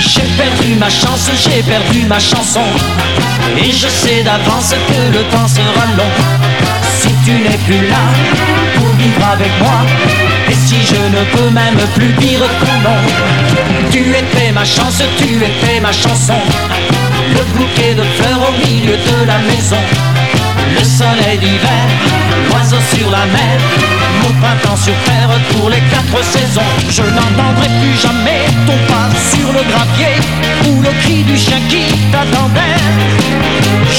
J'ai perdu ma chance, j'ai perdu ma chanson. Et je sais d'avance que le temps sera long. Si tu n'es plus là pour vivre avec moi, et si je ne peux même plus dire ton nom, tu étais ma chance, tu étais ma chanson. Le bouquet de fleurs au milieu de la maison. Le soleil d'hiver, l'oiseau sur la mer, mon printemps sur terre pour les quatre saisons. Je n'entendrai plus jamais ton pas sur le gravier ou le cri du chien qui t'attendait.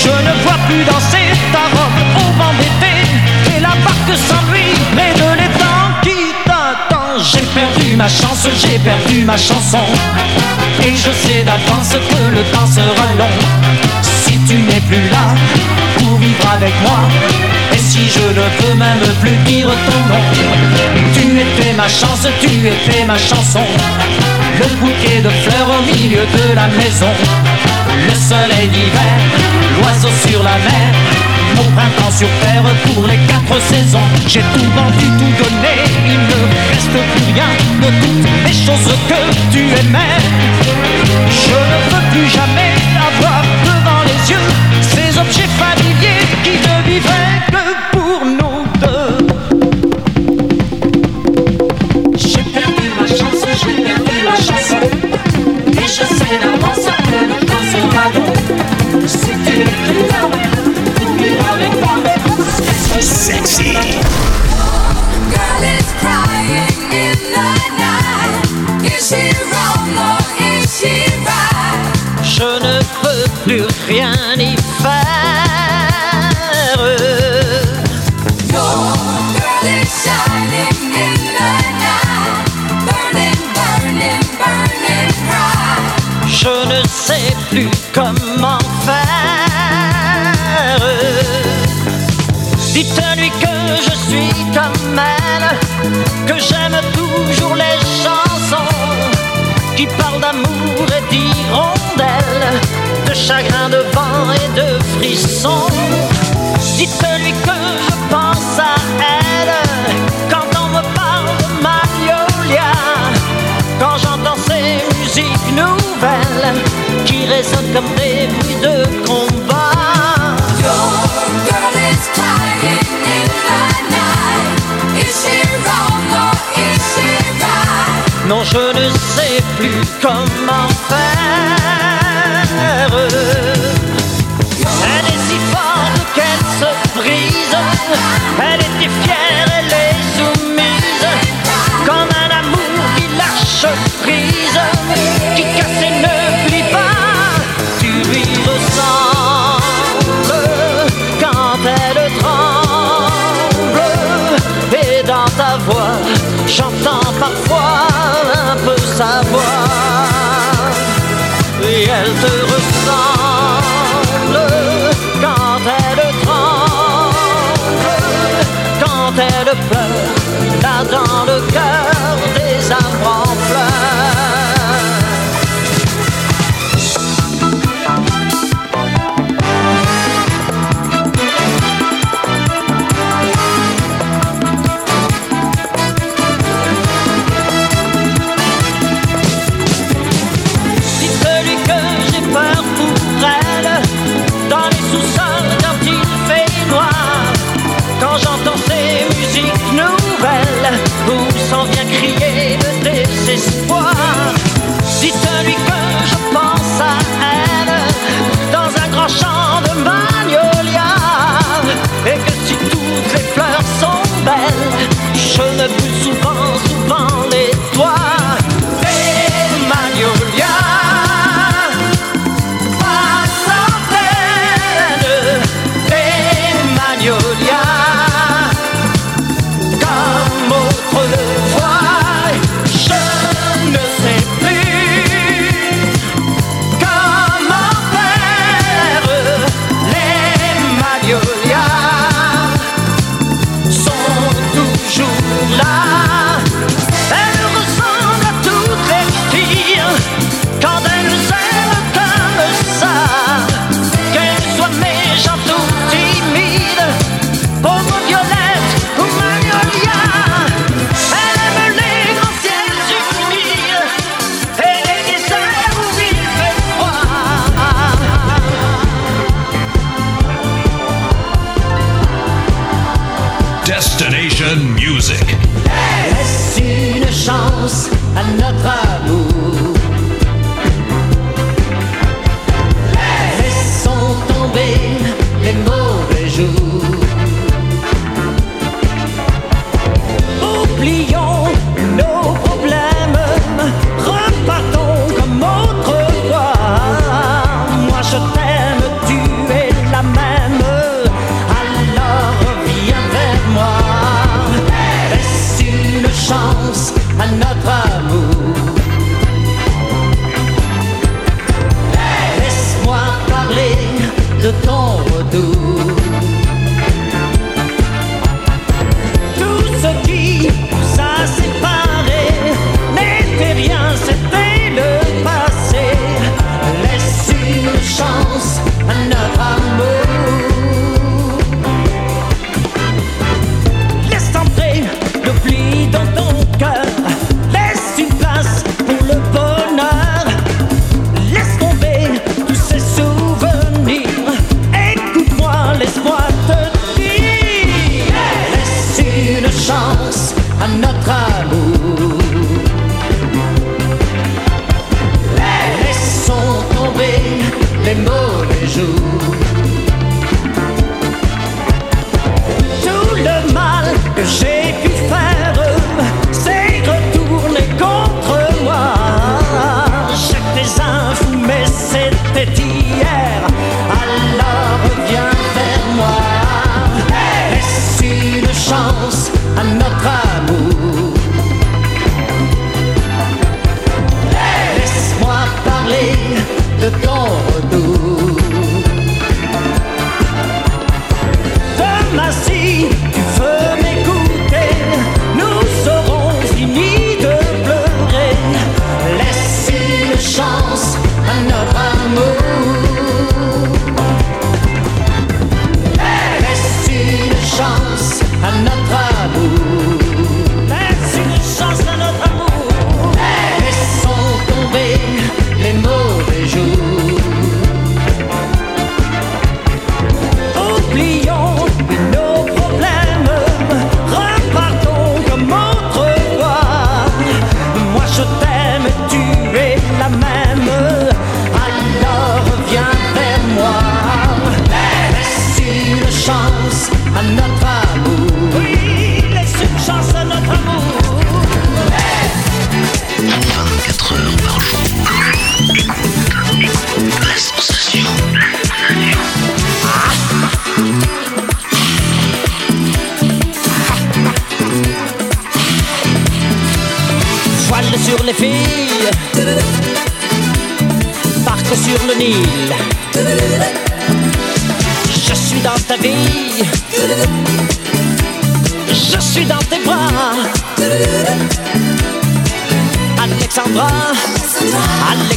Je ne vois plus danser ta robe au vent d'été et la barque sans lui près de l'étang qui t'attend. J'ai perdu ma chance, j'ai perdu ma chanson et je sais d'avance que le temps sera long. Si tu n'es plus là et si je ne peux même plus dire ton nom, tu étais ma chance, tu étais ma chanson. Le bouquet de fleurs au milieu de la maison, le soleil d'hiver, l'oiseau sur la mer, mon printemps sur terre pour les quatre saisons. J'ai tout vendu, tout donné, il ne reste plus rien de toutes les choses que tu aimais. Je ne veux plus jamais avoir devant les yeux ces objets familiers qui que j'aime toujours les chansons qui parlent d'amour et d'hirondelles, de chagrin, de vent et de frissons. Dites-lui que je pense à elle quand on me parle de Magnolia, quand j'entends ces musiques nouvelles qui résonnent comme des bruits de combat. Your girl is crying in the night. Is she wrong? Non, je ne sais plus comment faire. Elle est si forte qu'elle se brise. Elle était fière, Destination Music. Laisse une chance à notre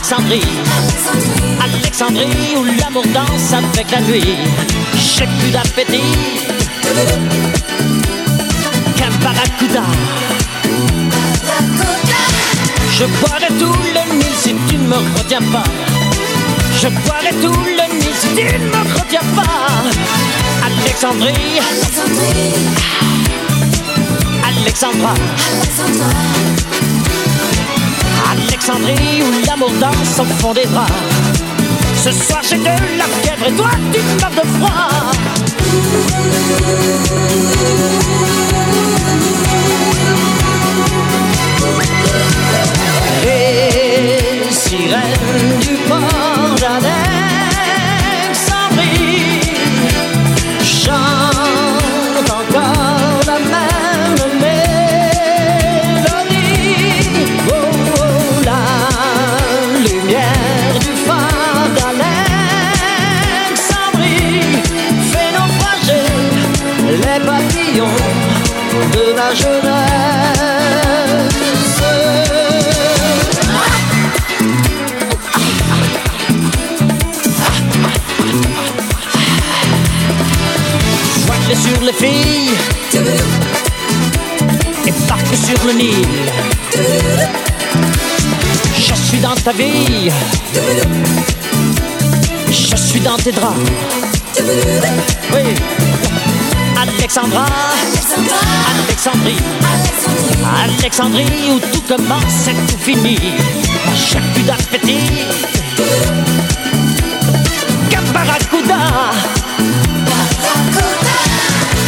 Alexandrie. Alexandrie où l'amour danse avec la nuit. J'ai plus d'appétit qu'un barracuda. Je boirai tout le Nil si tu ne me retiens pas. Je boirai tout le Nil si tu ne me retiens pas. Alexandrie. Alexandrie. Alexandra. Alexandra. Alexandrie où l'amour danse au fond des bras. Ce soir j'ai de la fièvre et toi tu meurs de froid. Les sirène du port d'Adèle. sur le Nil. Je suis dans ta vie. Je suis dans tes draps. Oui. Alexandra, Alexandrie, Alexandrie, où tout commence et tout finit. Chaque plus d'aspect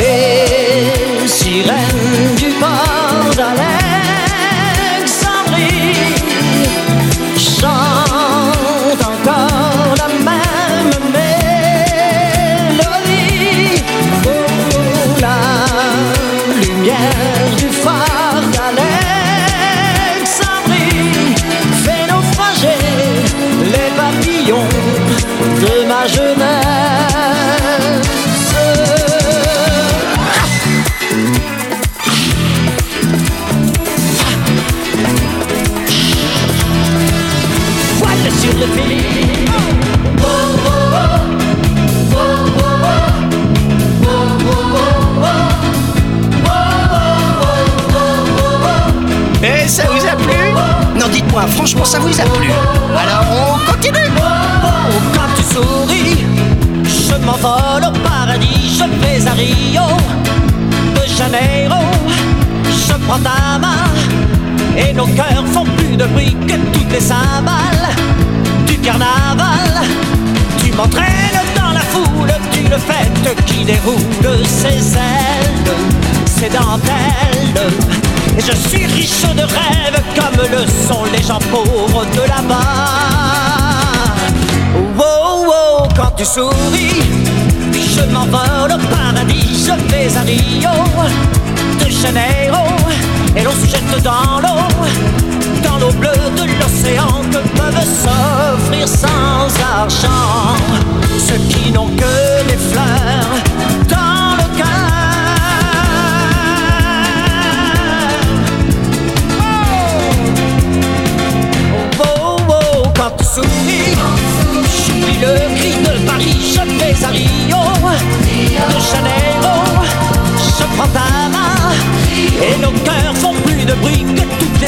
Les sirènes du port d'Alexandrie prends ta main et nos cœurs font plus de bruit que toutes les cymbales du carnaval. Tu m'entraînes dans la foule d'une fête qui déroule ses ailes, ses dentelles. Et je suis riche de rêves comme le sont les gens pauvres de là-bas. Wow, wow, quand tu souris, je m'envole au paradis, je vais à Rio et l'on se jette dans l'eau, dans l'eau bleue de l'océan que peuvent s'offrir sans argent. Ceux qui n'ont que les fleurs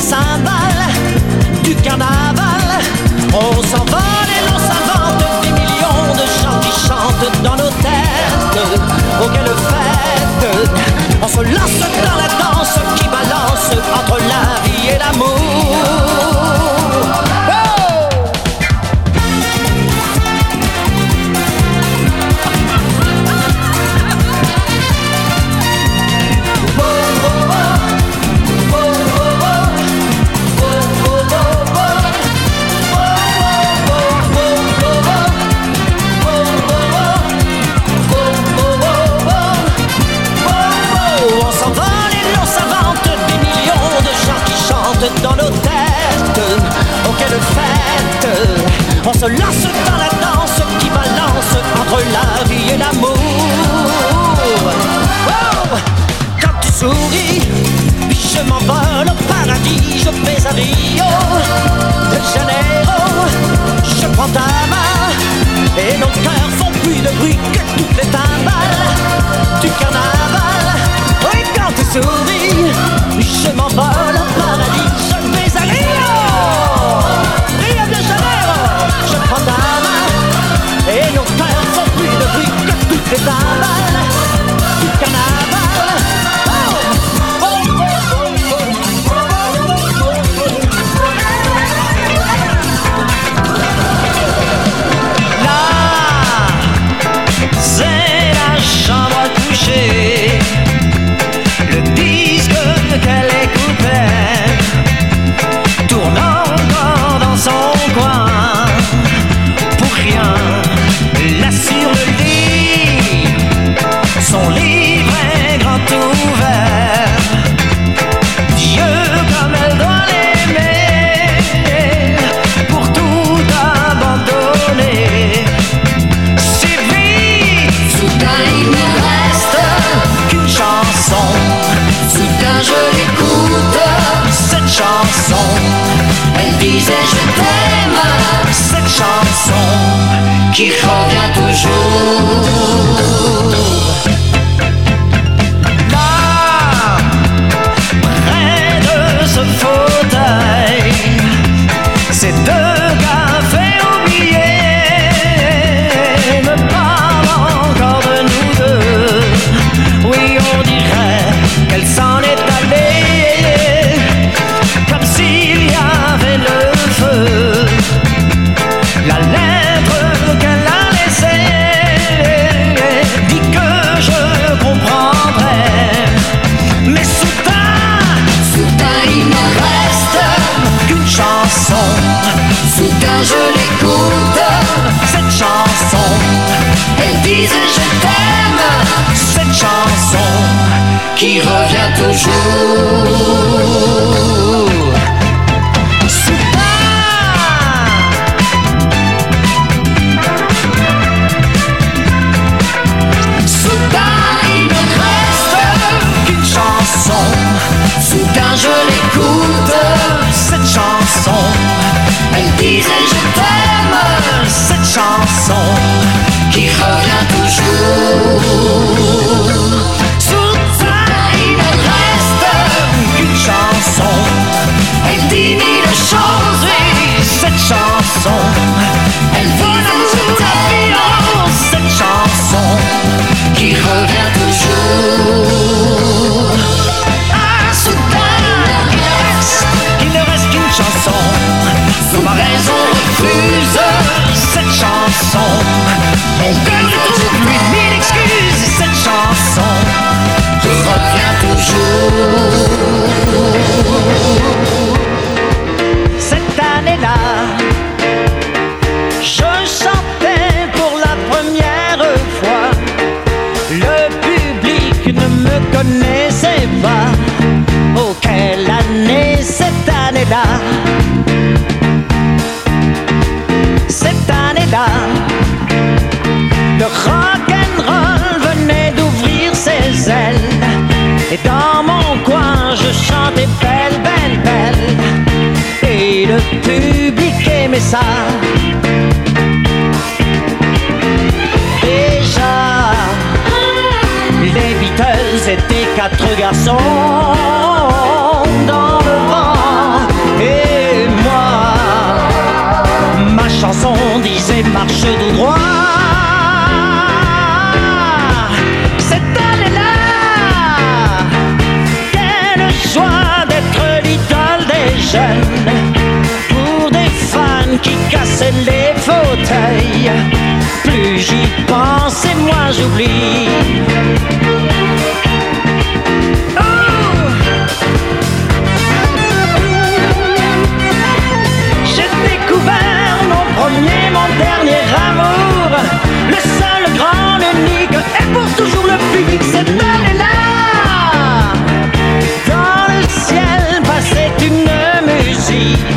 cymbales du carnaval. On s'envole On se lance dans la danse qui balance entre la vie et l'amour. Oh Quand tu souris, je m'envole au paradis, je vais à Rio de Janeiro. Je prends ta main et nos cœurs font plus de bruit que toutes les timbales du carnaval. Oui, quand tu souris, je m'envole que quatre garçons dans le vent et moi. Ma chanson disait marche tout droit. Cette année-là, quelle joie d'être l'idole des jeunes pour des fans qui cassaient les fauteuils. Plus j'y pense et moi j'oublie. Et pour toujours le public, cette balle est là. Dans le ciel passait une musique,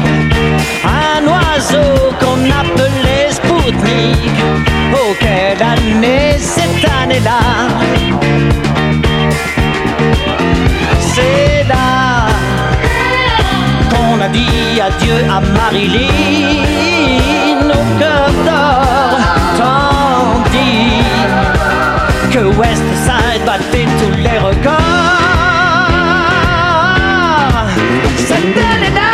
un oiseau qu'on appelait Spoutnik. Oh, quelle année cette année-là! C'est là qu'on a dit adieu à Marilyn. West Side battait tous les records. Cette année-là,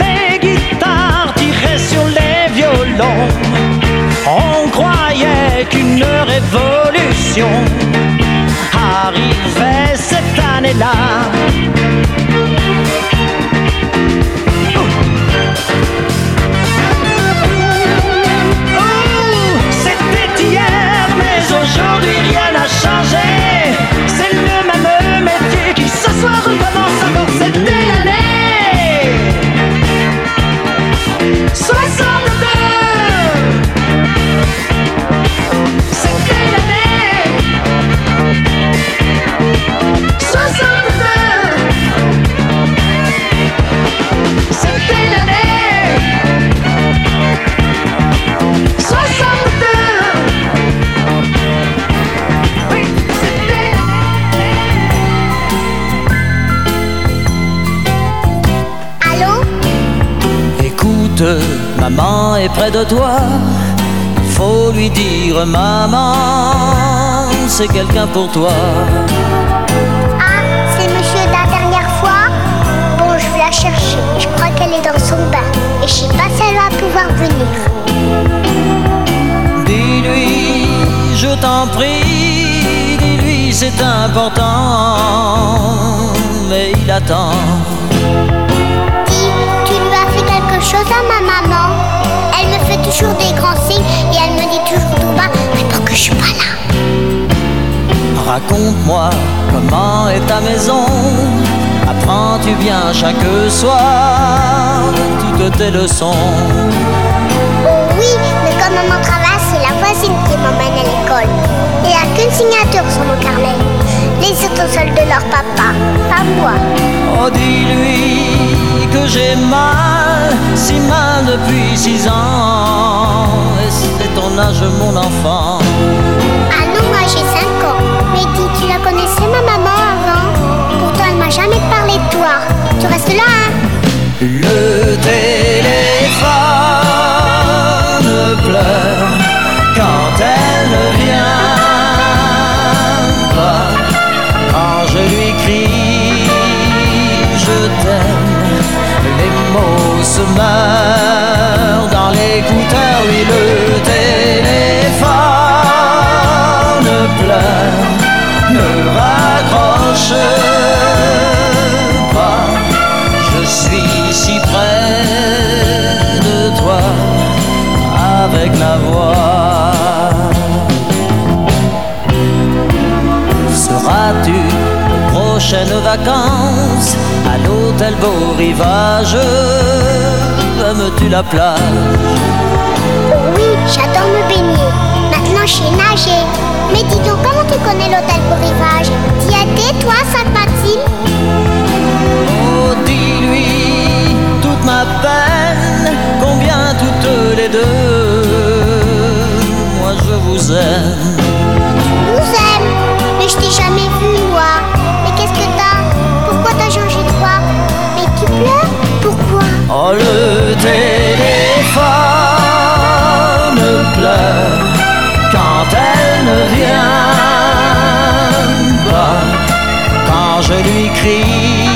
les guitares tiraient sur les violons. On croyait qu'une révolution arrivait cette année-là. Est près de toi. Il faut lui dire, maman, c'est quelqu'un pour toi. Ah, c'est monsieur de la dernière fois Bon, je vais la chercher. Je crois qu'elle est dans son bain. Et je sais pas si elle va pouvoir venir. Dis-lui, je t'en prie, dis-lui, c'est important. Mais il attend. Dis, tu lui as fait quelque chose à ma maman? Toujours des grands signes et elle me dit toujours tout bas, mais pour que je suis pas là. Raconte-moi comment est ta maison. Apprends-tu bien chaque soir toutes tes leçons? Oh oui, mais comme maman travaille, c'est la voisine qui m'emmène à l'école. Il n'y a qu'une signature sur mon carnet. Les autres seuls de leur papa, pas moi. Oh, dis-lui que j'ai mal, si mal depuis six ans. Et c'est ton âge, mon enfant. Se meurent dans l'écouteur. Oui, le téléphone pleure, ne raccroche pas. Je suis si près de toi avec la voix. Prochaines vacances à l'hôtel Beau Rivage Aimes-tu la plage? Oui, j'adore me baigner. Maintenant je sais nager. Mais dis donc, comment tu connais l'hôtel pour rivage T'y étais, toi, Sainte-Mathilde Oh, dis-lui toute ma peine, combien toutes les deux, moi je vous aime. nous aime. Mais je t'ai jamais vu, Oh, le téléphone pleure quand elle ne vient pas. Quand je lui crie,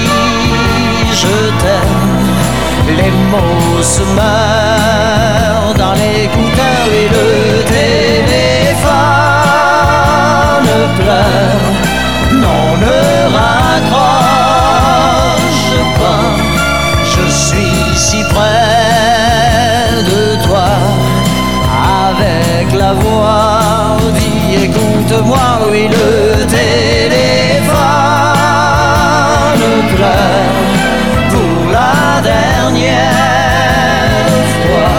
je t'aime, les mots se meurent Écoute-moi, oui, le téléphone pleure pour la dernière fois,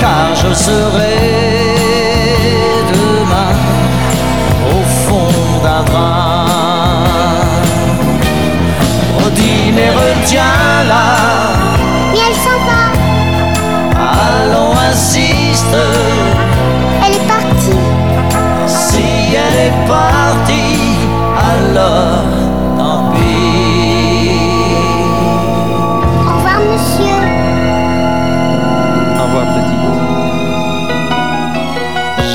car je serai demain au fond d'un bras. Oh, dis, mais retiens-la. Mais elle s'en va. Allons, insiste, est partie, alors tant pis. Au revoir, monsieur. Au revoir, petite.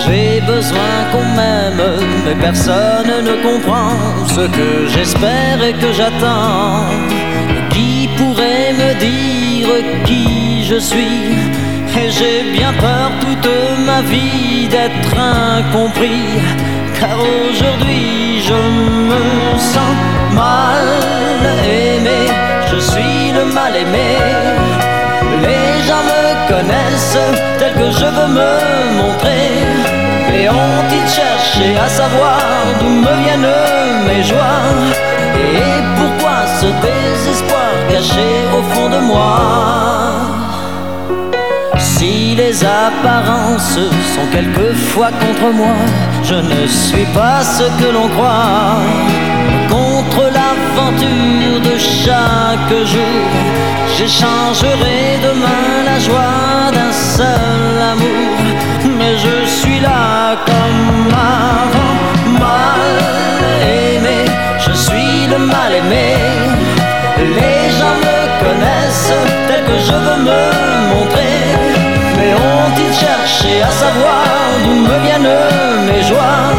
J'ai besoin qu'on m'aime, mais personne ne comprend ce que j'espère et que j'attends. Qui pourrait me dire qui je suis? Et j'ai bien peur toute ma vie d'être incompris. Car aujourd'hui je me sens mal aimé, je suis le mal aimé. Les gens me connaissent tel que je veux me montrer. Et ont-ils cherché à savoir d'où me viennent mes joies? Et pourquoi ce désespoir caché au fond de moi? Les apparences sont quelquefois contre moi, je ne suis pas ce que l'on croit. Contre l'aventure de chaque jour, j'échangerai demain la joie d'un seul amour. Mais je suis là comme avant, mal aimé, je suis le mal aimé. Les gens me connaissent tel que je veux me montrer. Ont-ils cherché à savoir d'où me viennent mes joies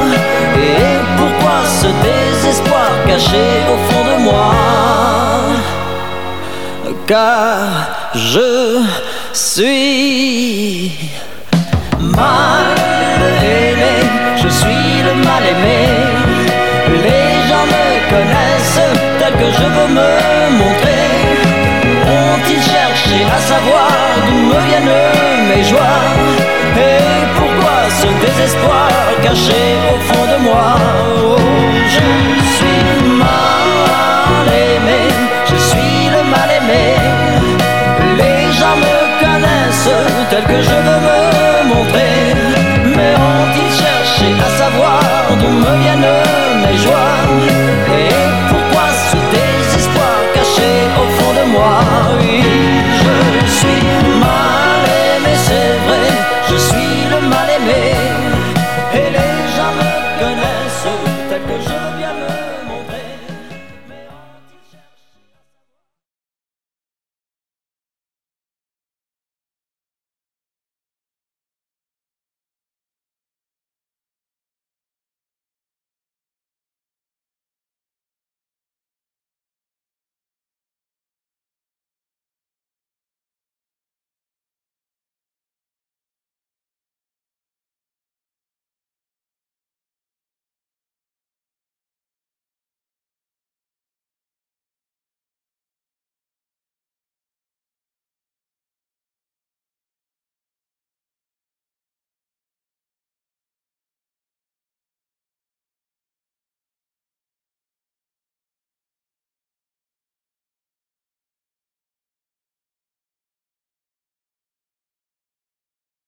Et pourquoi ce désespoir caché au fond de moi? Car je suis mal aimé, je suis le mal aimé. Les gens me connaissent tel que je veux me montrer. Ont-ils cherché à savoir d'où me viennent mes joies. Et pourquoi ce désespoir caché au fond de moi? Oh, Je suis mal aimé, je suis le mal aimé. Les gens me connaissent tel que je veux me montrer. Mais ont-ils cherché à savoir d'où me viennent mes joies? Je suis